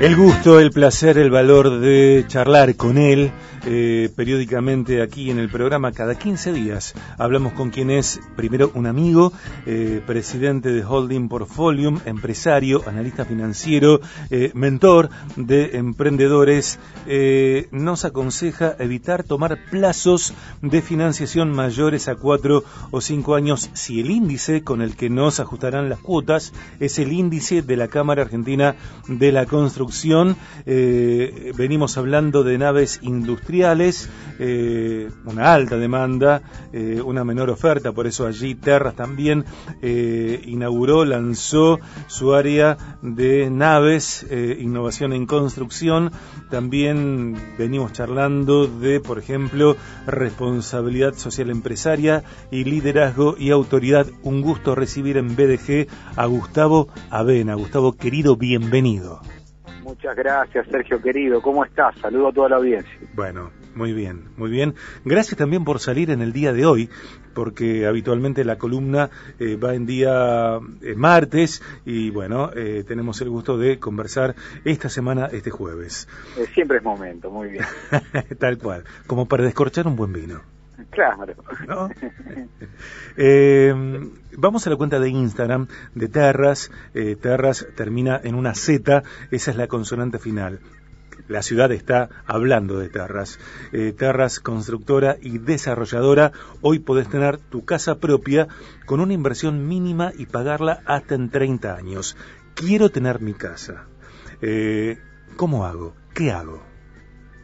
El gusto, el placer, el valor de charlar con él eh, periódicamente aquí en el programa cada 15 días. Hablamos con quien es primero un amigo, eh, presidente de Holding Portfolium, empresario, analista financiero, eh, mentor de emprendedores. nos aconseja evitar tomar plazos de financiación mayores a cuatro o cinco años si el índice con el que nos ajustarán las cuotas es el índice de la Cámara Argentina de la Construcción eh, venimos hablando de naves industriales, eh, una alta demanda, eh, una menor oferta, por eso allí Terras también inauguró, lanzó su área de naves, innovación en construcción. También venimos charlando de, por ejemplo, responsabilidad social empresaria y liderazgo y autoridad. Un gusto recibir en BDG a Gustavo Avena. Gustavo, querido, bienvenido. Muchas gracias, Sergio querido. ¿Cómo estás? Saludo a toda la audiencia. Bueno, muy bien, muy bien. Gracias también por salir en el día de hoy, porque habitualmente la columna eh, va en día eh, martes y bueno, eh, tenemos el gusto de conversar esta semana, este jueves. siempre es momento, muy bien. Tal cual, como para descorchar un buen vino. Claro. Eh, vamos a la cuenta de Instagram de Terras. Eh, Terras termina en una Z, esa es la consonante final. La ciudad está hablando de Terras. Eh, terras, constructora y desarrolladora. Hoy podés tener tu casa propia con una inversión mínima y pagarla hasta en 30 años. Quiero tener mi casa. ¿Cómo hago? ¿Qué hago?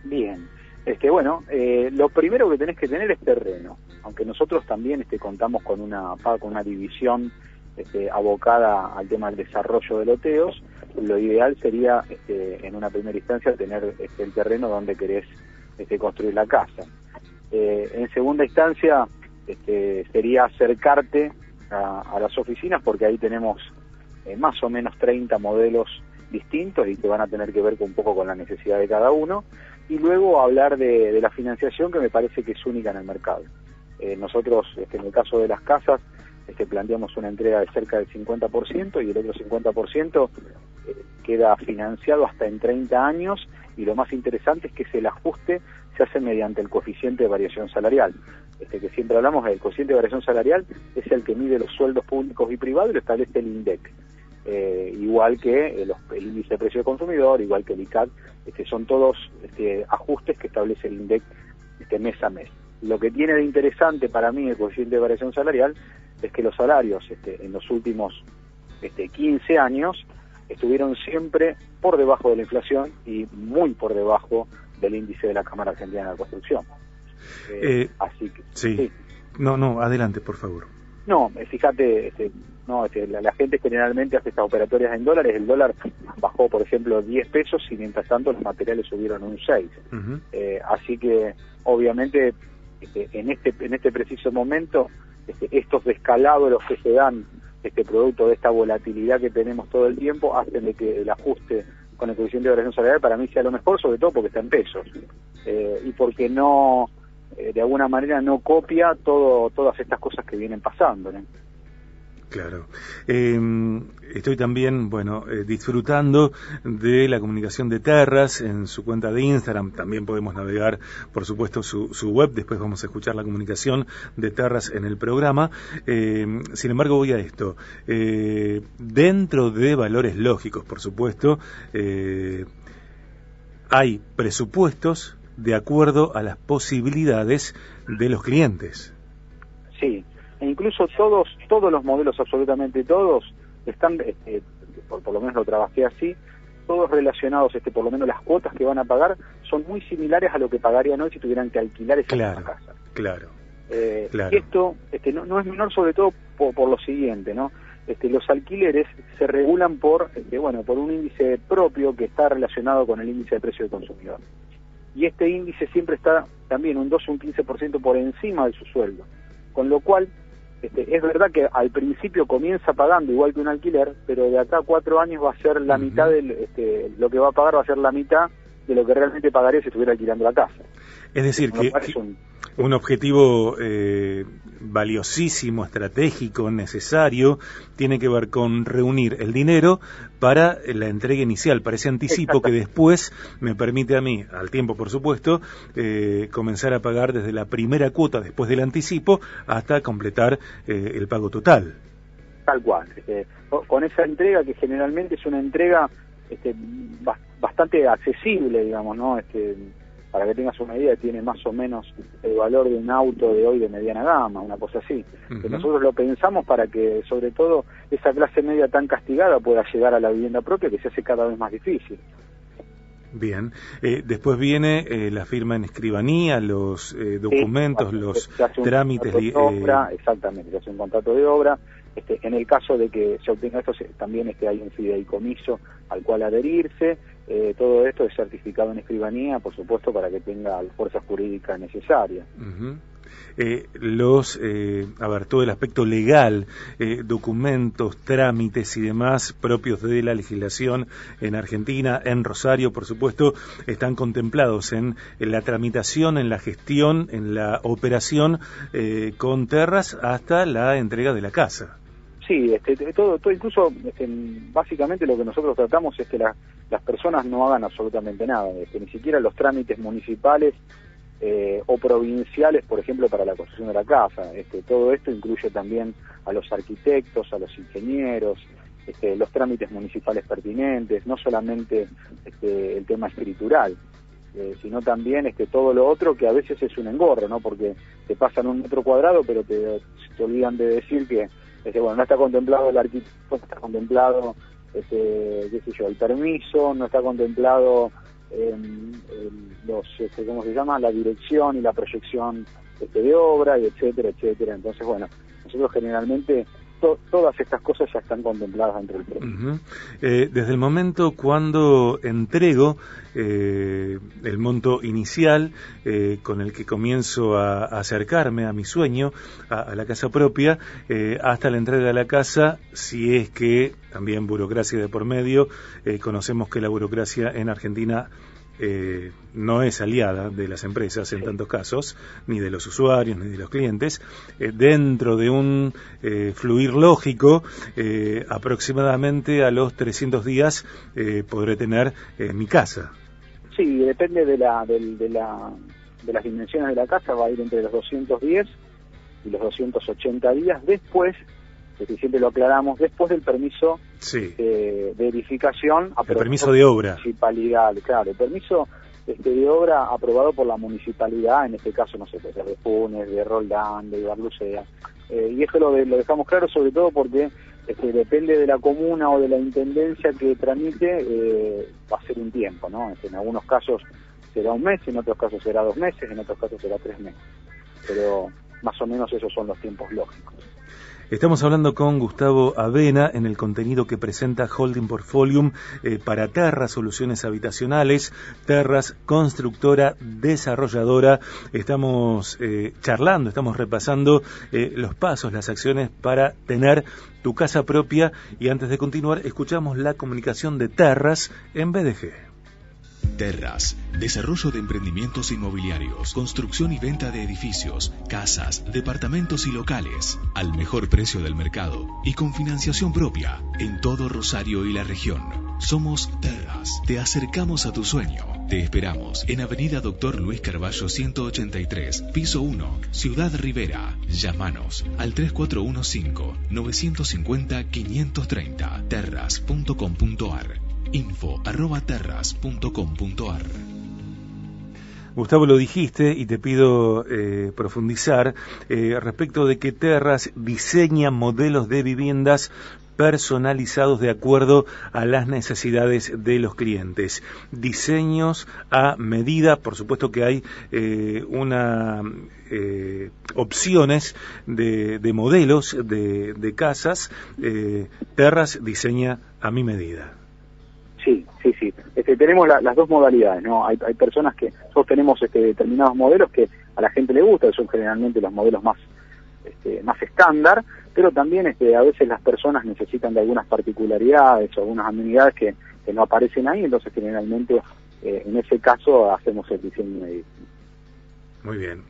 Bien. Este, bueno, eh, lo primero que tenés que tener es terreno, aunque nosotros también este, contamos con una, con una división este, abocada al tema del desarrollo de loteos, lo ideal sería este, en una primera instancia tener este, el terreno donde querés este, construir la casa. Eh, en segunda instancia este, sería acercarte a, las oficinas porque ahí tenemos eh, más o menos 30 modelos distintos y que van a tener que ver un poco con la necesidad de cada uno y luego hablar de, la financiación que me parece que es única en el mercado. Eh, nosotros, este, en el caso de las casas, este, planteamos una entrega de cerca del 50% y el otro 50% eh, queda financiado hasta en 30 años y lo más interesante es que el ajuste se hace mediante el coeficiente de variación salarial. Este, que siempre hablamos del coeficiente de variación salarial, es el que mide los sueldos públicos y privados y lo establece el INDEC. Eh, igual que el, índice de precio de consumidor, igual que el ICAT, este, son todos este, ajustes que establece el INDEC este, mes a mes. Lo que tiene de interesante para mí el coeficiente de variación salarial es que los salarios este, en los últimos este, 15 años estuvieron siempre por debajo de la inflación y muy por debajo del índice de la Cámara Argentina de la Construcción. Eh, eh, así que, sí. No, no, adelante, por favor. No, eh, fíjate, este, no, este, la, gente generalmente hace estas operatorias en dólares, el dólar bajó, por ejemplo, 10 pesos y mientras tanto los materiales subieron un 6. Eh, así que, obviamente, este, en este en este preciso momento, este, estos descalabros que se dan, este producto de esta volatilidad que tenemos todo el tiempo, hacen de que el ajuste con el coeficiente de variación salarial para mí sea lo mejor, sobre todo porque está en pesos. Eh, y porque no eh, de alguna manera no copia todo, todas estas cosas que vienen pasando. Claro. Em, estoy también, bueno, eh, disfrutando de la comunicación de Terras en su cuenta de Instagram. También podemos navegar, por supuesto, su, web. Después vamos a escuchar la comunicación de Terras en el programa. Em, sin embargo, voy a esto. Eh, dentro de valores lógicos, por supuesto, hay presupuestos de acuerdo a las posibilidades de los clientes. Sí, e incluso todos, todos los modelos, absolutamente todos, están, este, por, lo menos lo trabajé así, todos relacionados, este, por lo menos las cuotas que van a pagar, son muy similares a lo que pagarían hoy si tuvieran que alquilar esa claro, casa. Claro. Eh, claro. Y esto este, no, no, es menor sobre todo por, por lo siguiente, ¿no? Este, los alquileres se regulan por, este, bueno, por un índice propio que está relacionado con el índice de precio del consumidor y este índice siempre está también un 12 o un 15% por encima de su sueldo. Con lo cual, este, es verdad que al principio comienza pagando igual que un alquiler, pero de acá a cuatro años va a ser la mitad, del, este, lo que va a pagar va a ser la mitad de lo que realmente pagaría si estuviera alquilando la casa. Es decir, que, un... objetivo eh, valiosísimo, estratégico, necesario, tiene que ver con reunir el dinero para la entrega inicial, para ese anticipo que después me permite a mí, al tiempo por supuesto, eh, comenzar a pagar desde la primera cuota después del anticipo hasta completar eh, el pago total. Tal cual. Este, con esa entrega que generalmente es una entrega este, bastante accesible, digamos, ¿no? Este, para que tengas una idea, tiene más o menos el valor de un auto de hoy de mediana gama, una cosa así. nosotros lo pensamos para que, sobre todo, esa clase media tan castigada pueda llegar a la vivienda propia, que se hace cada vez más difícil. Bien, eh, después viene eh, la firma en escribanía, los eh, documentos, los trámites de obra, exactamente, se hace un contrato de obra. Este, en el caso de que se obtenga esto, también este, hay un fideicomiso al cual adherirse. Eh, todo esto es certificado en escribanía, por supuesto, para que tenga la fuerza jurídica necesaria. Eh, los, eh, a ver, todo el aspecto legal, documentos, trámites y demás propios de la legislación en Argentina, en Rosario, por supuesto, están contemplados en, la tramitación, en la gestión, en la operación con terras hasta la entrega de la casa. Sí, este, todo, todo incluso, este, básicamente lo que nosotros tratamos es que las personas no hagan absolutamente nada, este, ni siquiera los trámites municipales eh, o provinciales, por ejemplo, para la construcción de la casa. Este, todo esto incluye también a los arquitectos, a los ingenieros, este, los trámites municipales pertinentes, no solamente este, el tema escritural. Eh, sino también este, todo lo otro que a veces es un engorro, ¿no? Porque te pasan un metro cuadrado, pero te, te olvidan de decir que este, bueno, no está contemplado el arquitecto, no está contemplado, este, qué sé yo, el permiso, no está contemplado em, los, este, ¿cómo se llama? La dirección y la proyección este, de obra, y etcétera, etcétera. Entonces, bueno, nosotros generalmente todas estas cosas ya están contempladas dentro del proyecto. Eh, desde el momento cuando entrego eh, el monto inicial eh, con el que comienzo a, acercarme a mi sueño, a, la casa propia, hasta la entrega de la casa, si es que también burocracia de por medio, conocemos que la burocracia en Argentina eh, no es aliada de las empresas en tantos casos, ni de los usuarios, ni de los clientes, eh, dentro de un eh, fluir lógico, aproximadamente a los 300 días podré tener mi casa. Sí, depende de, la, de, la, de las dimensiones de la casa, va a ir entre los 210 y los 280 días. Después que siempre lo aclaramos, después del permiso de, edificación. El permiso de obra. Municipalidad, claro, el permiso este, de obra aprobado por la municipalidad, en este caso, no sé, pues, de Funes, de Roldán, de Ibarlucea. Eh, y esto lo, lo, dejamos claro sobre todo porque este, depende de la comuna o de la intendencia que tramite, eh, va a ser un tiempo, ¿no? Este, en algunos casos será un mes, en otros casos será dos meses, en otros casos será tres meses. Pero más o menos esos son los tiempos lógicos. Estamos hablando con Gustavo Avena en el contenido que presenta Holding Portfolium eh, para Terras, soluciones habitacionales, Terras, constructora, desarrolladora. Estamos eh, charlando, estamos repasando eh, los pasos, las acciones para tener tu casa propia y antes de continuar escuchamos la comunicación de Terras en BDG. Terras, desarrollo de emprendimientos inmobiliarios, construcción y venta de edificios, casas, departamentos y locales, al mejor precio del mercado y con financiación propia en todo Rosario y la región. Somos Terras, te acercamos a tu sueño. Te esperamos en Avenida Doctor Luis Carballo 183, piso 1, Ciudad Rivera. Llámanos al 3415-950-530 terras.com.ar info.terras.com.ar Gustavo, lo dijiste y te pido eh, profundizar eh, respecto de que Terras diseña modelos de viviendas personalizados de acuerdo a las necesidades de los clientes. Diseños a medida, por supuesto que hay eh, una opciones de, modelos de, de casas. Terras diseña a mi medida. Sí, sí, sí. Este, tenemos las dos modalidades, ¿no? Hay, hay personas que nosotros tenemos este, determinados modelos que a la gente le gusta, son generalmente los modelos más este, más estándar, pero también este, a veces las personas necesitan de algunas particularidades o algunas amenidades que, no aparecen ahí, entonces generalmente eh, en ese caso hacemos el diseño Muy bien.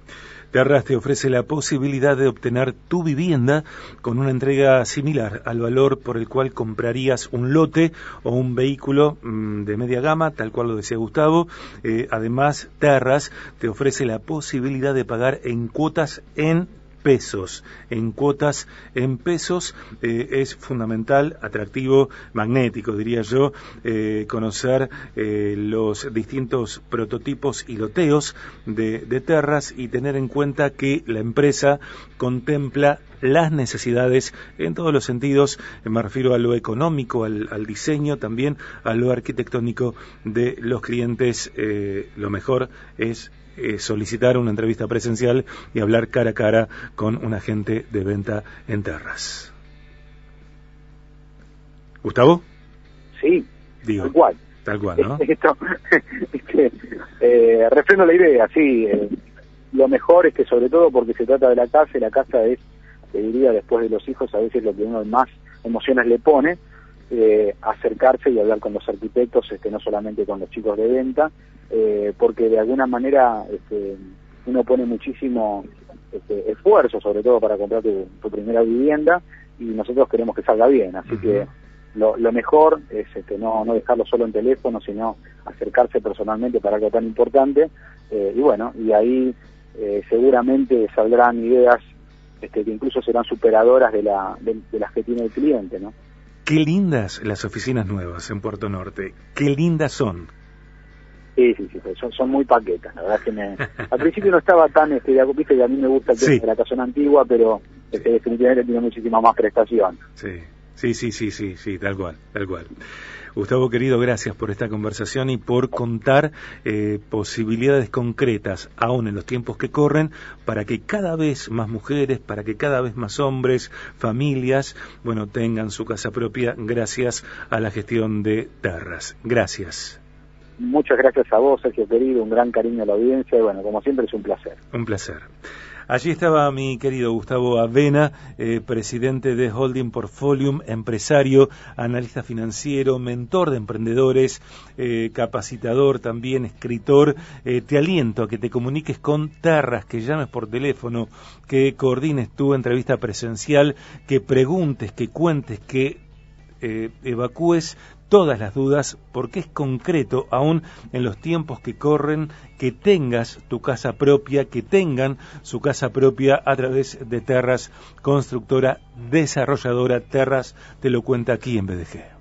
Terras te ofrece la posibilidad de obtener tu vivienda con una entrega similar al valor por el cual comprarías un lote o un vehículo mm, de media gama, tal cual lo decía Gustavo. Eh, además, Terras te ofrece la posibilidad de pagar en cuotas en pesos, en cuotas en pesos, eh, es fundamental, atractivo, magnético, diría yo, eh, conocer eh, los distintos prototipos y loteos de, Terras y tener en cuenta que la empresa contempla las necesidades en todos los sentidos, me refiero a lo económico, al diseño, también a lo arquitectónico de los clientes. lo mejor es eh, solicitar una entrevista presencial y hablar cara a cara con un agente de venta en Terras. ¿Gustavo? Sí, Digo, tal cual. Tal cual, ¿no? Esto, este, eh, refrendo la idea, sí. eh, lo mejor es que sobre todo porque se trata de la casa y la casa es, te diría, después de los hijos, a veces lo que uno más emociones le pone, eh, acercarse y hablar con los arquitectos, este, no solamente con los chicos de venta, eh, porque de alguna manera este, uno pone muchísimo este, esfuerzo, sobre todo para comprar tu, tu, primera vivienda, y nosotros queremos que salga bien, así uh -huh. que lo, lo, mejor es este, no, no dejarlo solo en teléfono, sino acercarse personalmente para algo tan importante, eh, y bueno, y ahí eh, seguramente saldrán ideas este, que incluso serán superadoras de, la, de, de las que tiene el cliente, ¿no? Qué lindas las oficinas nuevas en Puerto Norte, qué lindas son. Sí, sí, sí, son, son muy paquetas, la verdad que me... Al principio no estaba tan, este, ya, viste que a mí me gusta el tema sí. de la casona antigua, pero este, definitivamente tiene muchísima más prestación. Sí, sí, sí, sí, sí, sí, tal cual, tal cual. Gustavo querido, gracias por esta conversación y por contar eh, posibilidades concretas, aún en los tiempos que corren, para que cada vez más mujeres, para que cada vez más hombres, familias, bueno, tengan su casa propia gracias a la gestión de Terras. Gracias. Muchas gracias a vos, Sergio querido, un gran cariño a la audiencia y bueno, como siempre es un placer. Un placer. Allí estaba mi querido Gustavo Avena, eh, presidente de Holding Portfolium, empresario, analista financiero, mentor de emprendedores, eh, capacitador también, escritor. Eh, te aliento a que te comuniques con Terras, que llames por teléfono, que coordines tu entrevista presencial, que preguntes, que cuentes, que evacúes todas las dudas porque es concreto aún en los tiempos que corren que tengas tu casa propia, que tengan su casa propia a través de Terras, constructora, desarrolladora. Terras te lo cuenta aquí en BDG.